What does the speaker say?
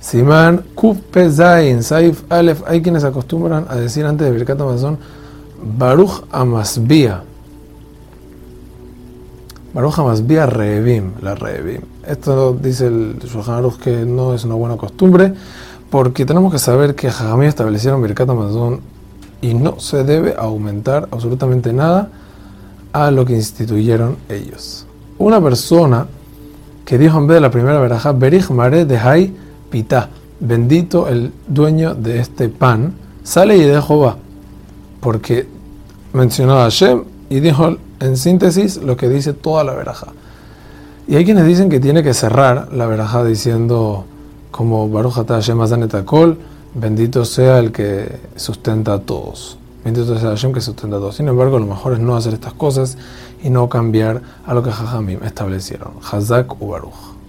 Simán Kupe Zain, Saif Aleph. Hay quienes acostumbran a decir antes de Birkat Amazon Baruch Amasbia. Baruch Amasbia Revim, la Revim. Esto dice el Shulchan Aruch que no es una buena costumbre porque tenemos que saber que Jajamí establecieron Birkat Amazon y no se debe aumentar absolutamente nada a lo que instituyeron ellos. Una persona que dijo en vez de la primera veraja, Berich Mare de Hay Pita, bendito el dueño de este pan, sale y de Jehová, porque mencionó a Hashem y dijo en síntesis lo que dice toda la veraja. Y hay quienes dicen que tiene que cerrar la veraja diciendo como Baruch Hashem Azanetakol, bendito sea el que sustenta a todos. Bendito sea Hashem que sustenta a todos. Sin embargo, lo mejor es no hacer estas cosas y no cambiar a lo que Jajamim establecieron. Hazak u Baruch.